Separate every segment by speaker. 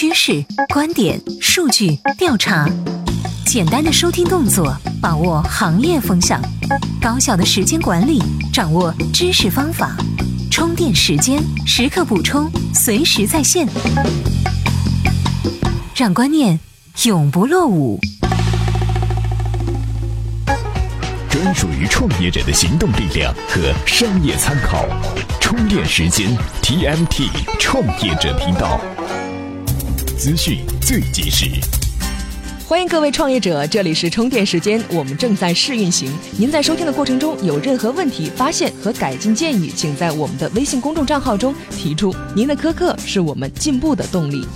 Speaker 1: 趋势、观点、数据、调查，简单的收听动作，把握行业风向；高效的时间管理，掌握知识方法。充电时间，时刻补充，随时在线，让观念永不落伍。
Speaker 2: 专属于创业者的行动力量和商业参考，充电时间 TMT 创业者频道，资讯最及时。
Speaker 3: 欢迎各位创业者，这里是充电时间，我们正在试运行。您在收听的过程中有任何问题、发现和改进建议，请在我们的微信公众账号中提出。您的苛刻是我们进步的动力。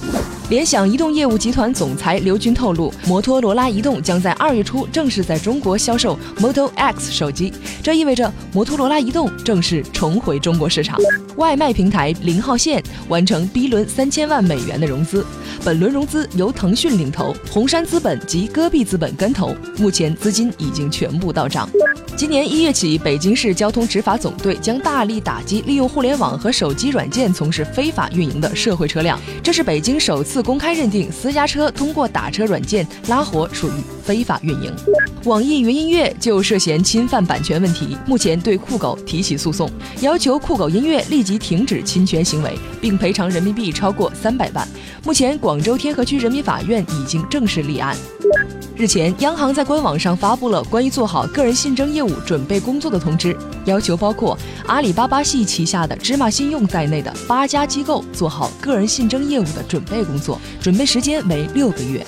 Speaker 3: 联想移动业务集团总裁刘军透露，摩托罗拉移动将在二月初正式在中国销售 Moto X 手机，这意味着摩托罗拉移动正式重回中国市场。外卖平台零号线完成 B 轮三千万美元的融资，本轮融资由腾讯领投，红杉资本及戈壁资本跟投，目前资金已经全部到账。今年一月起，北京市交通执法总队将大力打击利用互联网和手机软件从事非法运营的社会车辆，这是北京首次。公开认定私家车通过打车软件拉活属于非法运营，网易云音乐就涉嫌侵犯版权问题，目前对酷狗提起诉讼，要求酷狗音乐立即停止侵权行为，并赔偿人民币超过三百万。目前，广州天河区人民法院已经正式立案。日前，央行在官网上发布了关于做好个人信征业务准备工作的通知，要求包括阿里巴巴系旗下的芝麻信用在内的八家机构做好个人信征业务的准备工作，准备时间为六个月。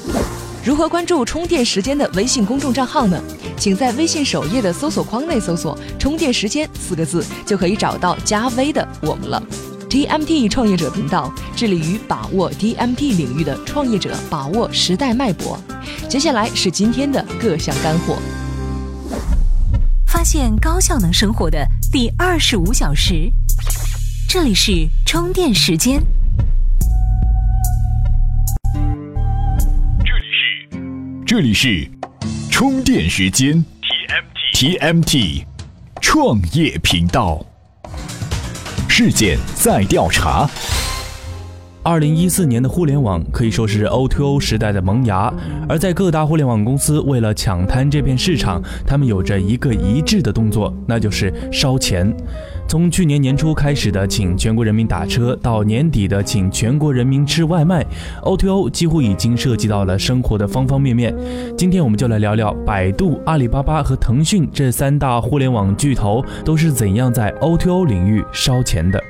Speaker 3: 如何关注充电时间的微信公众账号呢？请在微信首页的搜索框内搜索“充电时间”四个字，就可以找到加微的我们了。TMT 创业者频道致力于把握 TMT 领域的创业者，把握时代脉搏。接下来是今天的各项干货。
Speaker 1: 发现高效能生活的第二十五小时，这里是充电时间。
Speaker 2: 这里是这里是充电时间 TMT TMT 创业频道。事件在调查。
Speaker 4: 二零一四年的互联网可以说是 O2O 时代的萌芽，而在各大互联网公司为了抢滩这片市场，他们有着一个一致的动作，那就是烧钱。从去年年初开始的请全国人民打车，到年底的请全国人民吃外卖，O2O 几乎已经涉及到了生活的方方面面。今天我们就来聊聊百度、阿里巴巴和腾讯这三大互联网巨头都是怎样在 O2O 领域烧钱的。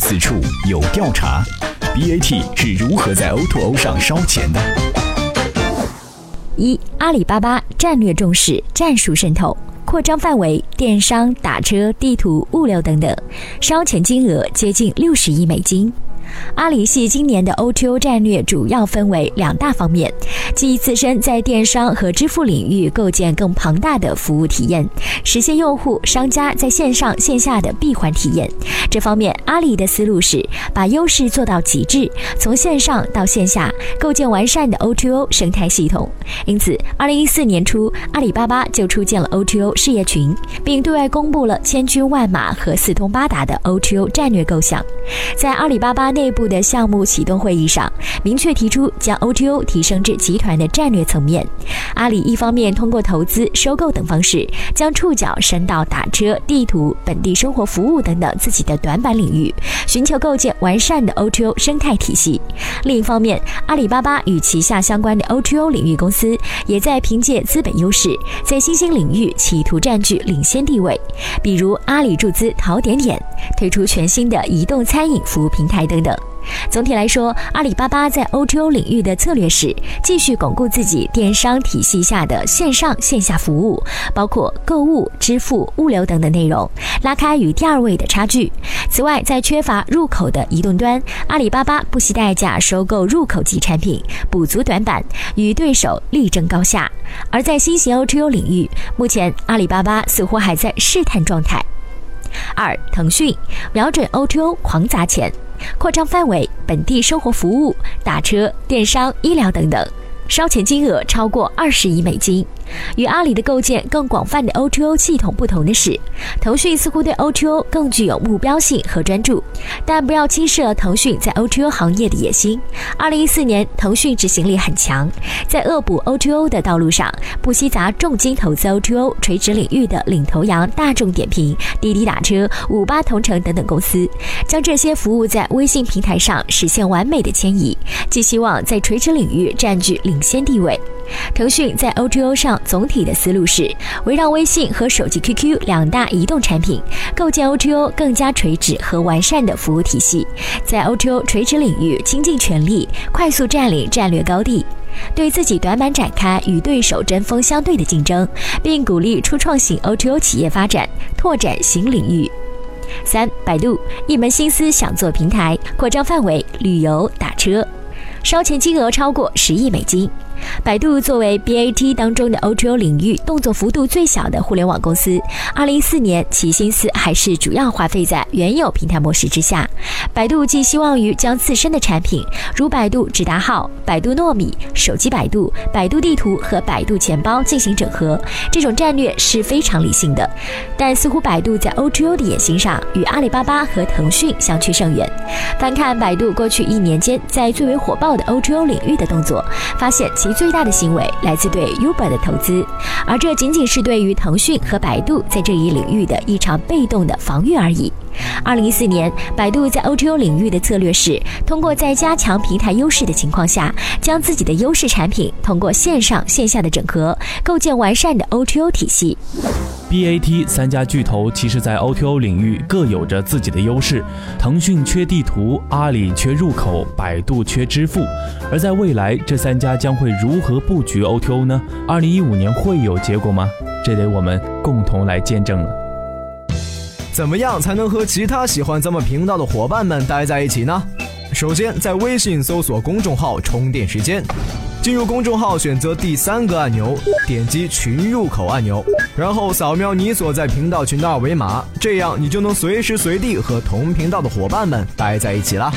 Speaker 2: 此处有调查，BAT 是如何在 O2O 上烧钱的？
Speaker 5: 一、阿里巴巴战略重视战术渗透，扩张范围电商、打车、地图、物流等等，烧钱金额接近六十亿美金。阿里系今年的 O2O 战略主要分为两大方面，即自身在电商和支付领域构建更庞大的服务体验，实现用户、商家在线上线下的闭环体验。这方面，阿里的思路是把优势做到极致，从线上到线下构建完善的 O2O 生态系统。因此，二零一四年初，阿里巴巴就出建了 O2O 事业群，并对外公布了千军万马和四通八达的 O2O 战略构想。在阿里巴巴内部的项目启动会议上，明确提出将 O2O 提升至集团的战略层面。阿里一方面通过投资、收购等方式，将触角伸到打车、地图、本地生活服务等等自己的短板领域，寻求构建完善的 O2O 生态体系。另一方面，阿里巴巴与旗下相关的 O2O 领域公司，也在凭借资本优势，在新兴领域企图占据领先地位。比如，阿里注资淘点点，推出全新的移动餐饮服务平台等。总体来说，阿里巴巴在 O2O 领域的策略是继续巩固自己电商体系下的线上线下服务，包括购物、支付、物流等等内容，拉开与第二位的差距。此外，在缺乏入口的移动端，阿里巴巴不惜代价收购入口级产品，补足短板，与对手力争高下。而在新型 O2O 领域，目前阿里巴巴似乎还在试探状态。二，腾讯瞄准 O2O 狂砸钱。扩张范围，本地生活服务、打车、电商、医疗等等，烧钱金额超过二十亿美金。与阿里的构建更广泛的 O2O 系统不同的是，腾讯似乎对 O2O 更具有目标性和专注。但不要轻视了腾讯在 O2O 行业的野心。二零一四年，腾讯执行力很强，在恶补 O2O 的道路上，不惜砸重金投资 O2O 垂直领域的领头羊大众点评、滴滴打车、五八同城等等公司，将这些服务在微信平台上实现完美的迁移，寄希望在垂直领域占据领先地位。腾讯在 O2O 上总体的思路是围绕微信和手机 QQ 两大移动产品，构建 O2O 更加垂直和完善的服务体系，在 O2O 垂直领域倾尽全力，快速占领战略高地，对自己短板展开与对手针锋相对的竞争，并鼓励初创型 O2O 企业发展，拓展新领域。三，百度一门心思想做平台，扩张范围旅游打车，烧钱金额超过十亿美金。百度作为 BAT 当中的 O2O 领域动作幅度最小的互联网公司，二零一四年其心思还是主要花费在原有平台模式之下。百度寄希望于将自身的产品，如百度直达号、百度糯米、手机百度、百度地图和百度钱包进行整合，这种战略是非常理性的。但似乎百度在 O2O 的野心上与阿里巴巴和腾讯相去甚远。翻看百度过去一年间在最为火爆的 O2O 领域的动作，发现其。最大的行为来自对 Uber 的投资，而这仅仅是对于腾讯和百度在这一领域的一场被动的防御而已。二零一四年，百度在 O2O 领域的策略是通过在加强平台优势的情况下，将自己的优势产品通过线上线下的整合，构建完善的 O2O 体系。
Speaker 4: BAT 三家巨头其实，在 O2O 领域各有着自己的优势。腾讯缺地图，阿里缺入口，百度缺支付。而在未来，这三家将会如何布局 O2O 呢？二零一五年会有结果吗？这得我们共同来见证了。
Speaker 6: 怎么样才能和其他喜欢咱们频道的伙伴们待在一起呢？首先，在微信搜索公众号“充电时间”。进入公众号，选择第三个按钮，点击群入口按钮，然后扫描你所在频道群的二维码，这样你就能随时随地和同频道的伙伴们待在一起啦。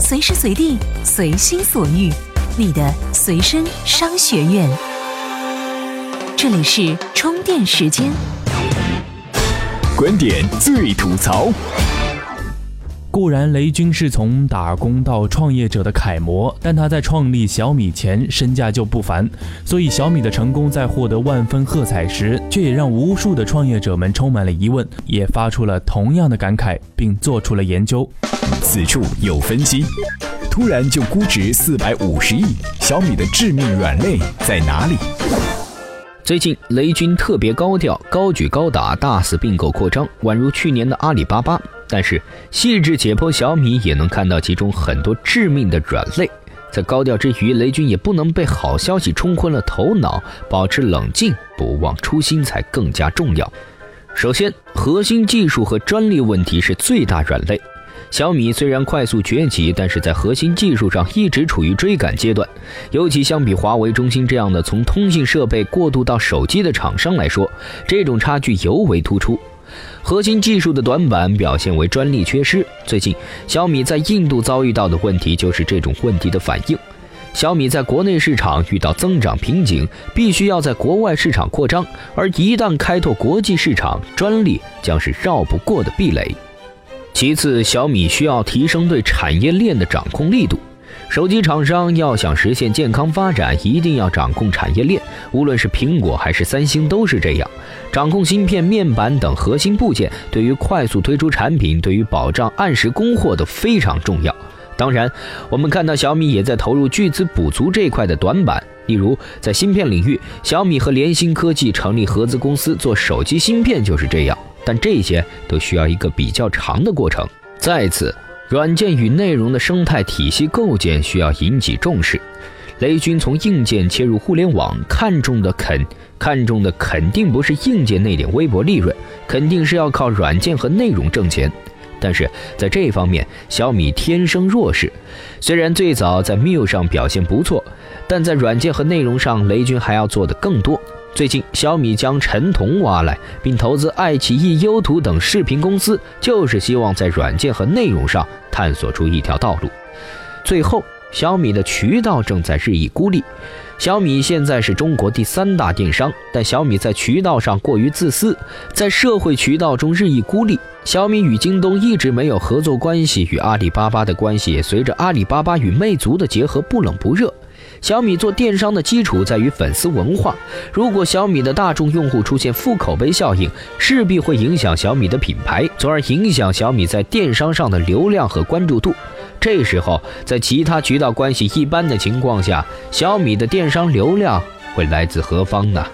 Speaker 1: 随时随地，随心所欲，你的随身商学院。这里是充电时间，
Speaker 2: 观点最吐槽。
Speaker 4: 固然，雷军是从打工到创业者的楷模，但他在创立小米前身价就不凡，所以小米的成功在获得万分喝彩时，却也让无数的创业者们充满了疑问，也发出了同样的感慨，并做出了研究。
Speaker 2: 此处有分析：突然就估值四百五十亿，小米的致命软肋在哪里？
Speaker 7: 最近，雷军特别高调，高举高打，大肆并购扩张，宛如去年的阿里巴巴。但是细致解剖小米，也能看到其中很多致命的软肋。在高调之余，雷军也不能被好消息冲昏了头脑，保持冷静，不忘初心才更加重要。首先，核心技术和专利问题是最大软肋。小米虽然快速崛起，但是在核心技术上一直处于追赶阶段，尤其相比华为、中兴这样的从通信设备过渡到手机的厂商来说，这种差距尤为突出。核心技术的短板表现为专利缺失。最近，小米在印度遭遇到的问题就是这种问题的反应。小米在国内市场遇到增长瓶颈，必须要在国外市场扩张，而一旦开拓国际市场，专利将是绕不过的壁垒。其次，小米需要提升对产业链的掌控力度。手机厂商要想实现健康发展，一定要掌控产业链。无论是苹果还是三星都是这样，掌控芯片、面板等核心部件，对于快速推出产品，对于保障按时供货都非常重要。当然，我们看到小米也在投入巨资补足这块的短板。例如，在芯片领域，小米和联芯科技成立合资公司做手机芯片就是这样。但这些都需要一个比较长的过程。再次。软件与内容的生态体系构建需要引起重视。雷军从硬件切入互联网，看重的肯看重的肯定不是硬件那点微薄利润，肯定是要靠软件和内容挣钱。但是在这方面，小米天生弱势。虽然最早在 m i u 上表现不错，但在软件和内容上，雷军还要做的更多。最近，小米将陈彤挖来，并投资爱奇艺、优图等视频公司，就是希望在软件和内容上探索出一条道路。最后，小米的渠道正在日益孤立。小米现在是中国第三大电商，但小米在渠道上过于自私，在社会渠道中日益孤立。小米与京东一直没有合作关系，与阿里巴巴的关系也随着阿里巴巴与魅族的结合不冷不热。小米做电商的基础在于粉丝文化，如果小米的大众用户出现负口碑效应，势必会影响小米的品牌，从而影响小米在电商上的流量和关注度。这时候，在其他渠道关系一般的情况下，小米的电商流量会来自何方呢？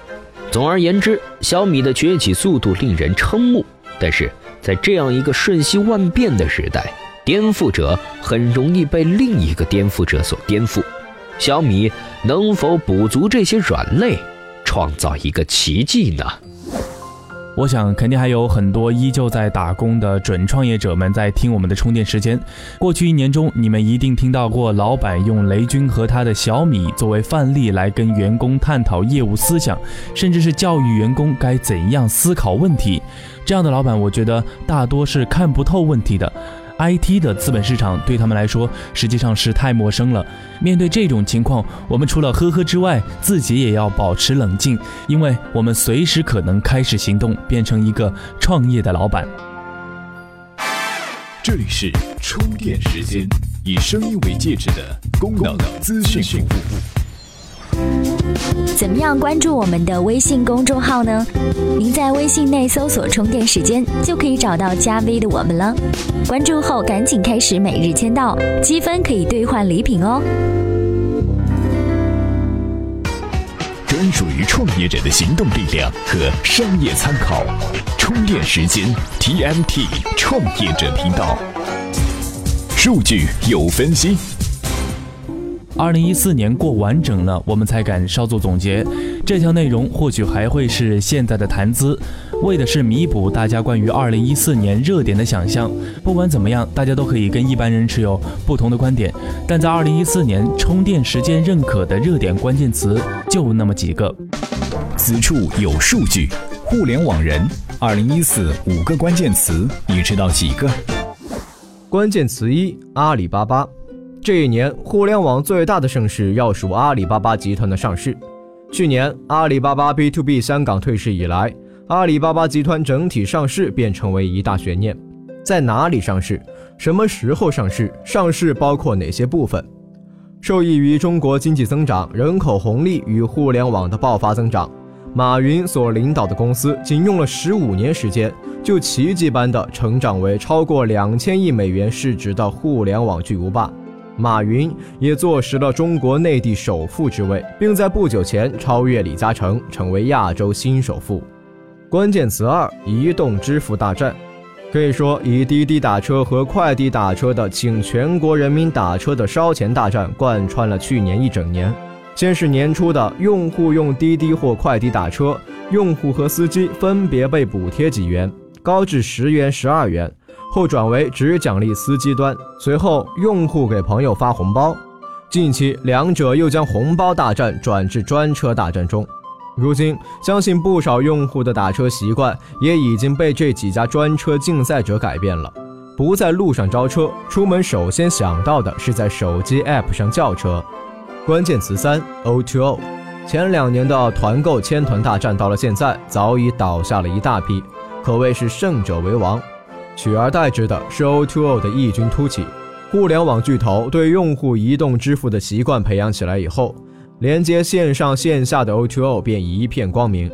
Speaker 7: 总而言之，小米的崛起速度令人瞠目。但是在这样一个瞬息万变的时代，颠覆者很容易被另一个颠覆者所颠覆。小米能否补足这些软肋，创造一个奇迹呢？
Speaker 4: 我想，肯定还有很多依旧在打工的准创业者们在听我们的充电时间。过去一年中，你们一定听到过老板用雷军和他的小米作为范例来跟员工探讨业务思想，甚至是教育员工该怎样思考问题。这样的老板，我觉得大多是看不透问题的。IT 的资本市场对他们来说实际上是太陌生了。面对这种情况，我们除了呵呵之外，自己也要保持冷静，因为我们随时可能开始行动，变成一个创业的老板。
Speaker 2: 这里是充电时间，以声音为介质的功能资讯服务。
Speaker 5: 怎么样关注我们的微信公众号呢？您在微信内搜索“充电时间”，就可以找到加 V 的我们了。关注后赶紧开始每日签到，积分可以兑换礼品哦。
Speaker 2: 专属于创业者的行动力量和商业参考，充电时间 TMT 创业者频道，数据有分析。
Speaker 4: 二零一四年过完整了，我们才敢稍作总结。这条内容或许还会是现在的谈资，为的是弥补大家关于二零一四年热点的想象。不管怎么样，大家都可以跟一般人持有不同的观点。但在二零一四年，充电时间认可的热点关键词就那么几个。
Speaker 2: 此处有数据，互联网人，二零一四五个关键词，你知道几个？
Speaker 6: 关键词一：阿里巴巴。这一年，互联网最大的盛事要数阿里巴巴集团的上市。去年，阿里巴巴 B to B 香港退市以来，阿里巴巴集团整体上市便成为一大悬念：在哪里上市？什么时候上市？上市包括哪些部分？受益于中国经济增长、人口红利与互联网的爆发增长，马云所领导的公司仅用了十五年时间，就奇迹般的成长为超过两千亿美元市值的互联网巨无霸。马云也坐实了中国内地首富之位，并在不久前超越李嘉诚，成为亚洲新首富。关键词二：移动支付大战。可以说，以滴滴打车和快滴打车的请全国人民打车的烧钱大战贯穿了去年一整年。先是年初的用户用滴滴或快滴打车，用户和司机分别被补贴几元，高至十元、十二元。后转为只奖励司机端，随后用户给朋友发红包。近期两者又将红包大战转至专车大战中。如今，相信不少用户的打车习惯也已经被这几家专车竞赛者改变了，不在路上招车，出门首先想到的是在手机 APP 上叫车。关键词三：O2O。前两年的团购千团大战到了现在早已倒下了一大批，可谓是胜者为王。取而代之的是 O2O 的异军突起。互联网巨头对用户移动支付的习惯培养起来以后，连接线上线下的 O2O 便一片光明。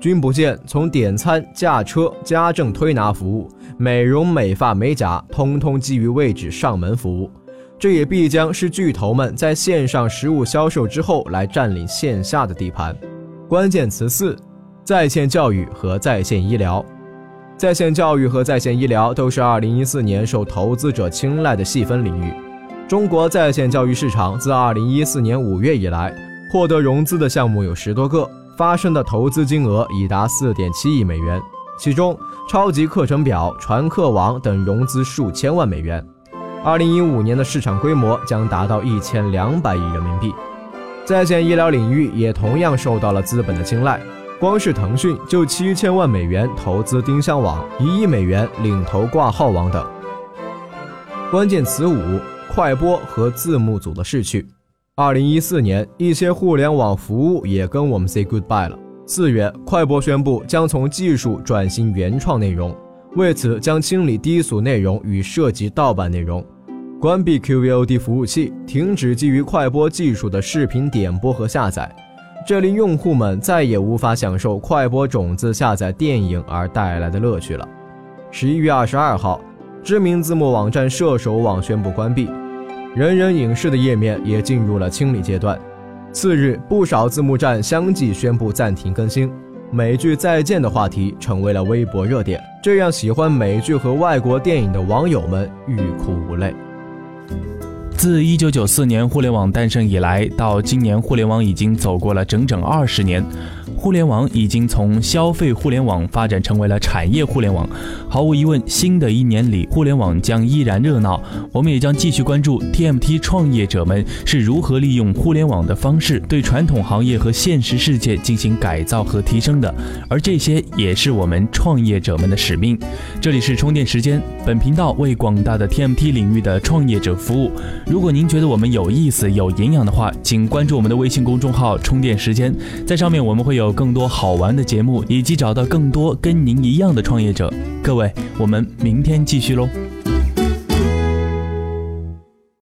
Speaker 6: 君不见，从点餐、驾车、家政推拿服务、美容美发美甲，通通基于位置上门服务。这也必将是巨头们在线上实物销售之后来占领线下的地盘。关键词四：在线教育和在线医疗。在线教育和在线医疗都是2014年受投资者青睐的细分领域。中国在线教育市场自2014年5月以来，获得融资的项目有十多个，发生的投资金额已达4.7亿美元，其中超级课程表、传课网等融资数千万美元。2015年的市场规模将达到1200亿人民币。在线医疗领域也同样受到了资本的青睐。光是腾讯就七千万美元投资丁香网，一亿美元领投挂号网等。关键词五：快播和字幕组的逝去。二零一四年，一些互联网服务也跟我们 say goodbye 了。四月，快播宣布将从技术转型原创内容，为此将清理低俗内容与涉及盗版内容，关闭 QVOD 服务器，停止基于快播技术的视频点播和下载。这令用户们再也无法享受快播种子下载电影而带来的乐趣了。十一月二十二号，知名字幕网站射手网宣布关闭，人人影视的页面也进入了清理阶段。次日，不少字幕站相继宣布暂停更新。美剧《再见》的话题成为了微博热点，这让喜欢美剧和外国电影的网友们欲哭无泪。
Speaker 4: 自一九九四年互联网诞生以来，到今年，互联网已经走过了整整二十年。互联网已经从消费互联网发展成为了产业互联网。毫无疑问，新的一年里，互联网将依然热闹。我们也将继续关注 TMT 创业者们是如何利用互联网的方式对传统行业和现实世界进行改造和提升的。而这些也是我们创业者们的使命。这里是充电时间，本频道为广大的 TMT 领域的创业者服务。如果您觉得我们有意思、有营养的话，请关注我们的微信公众号“充电时间”，在上面我们会有有。更多好玩的节目，以及找到更多跟您一样的创业者。各位，我们明天继续喽。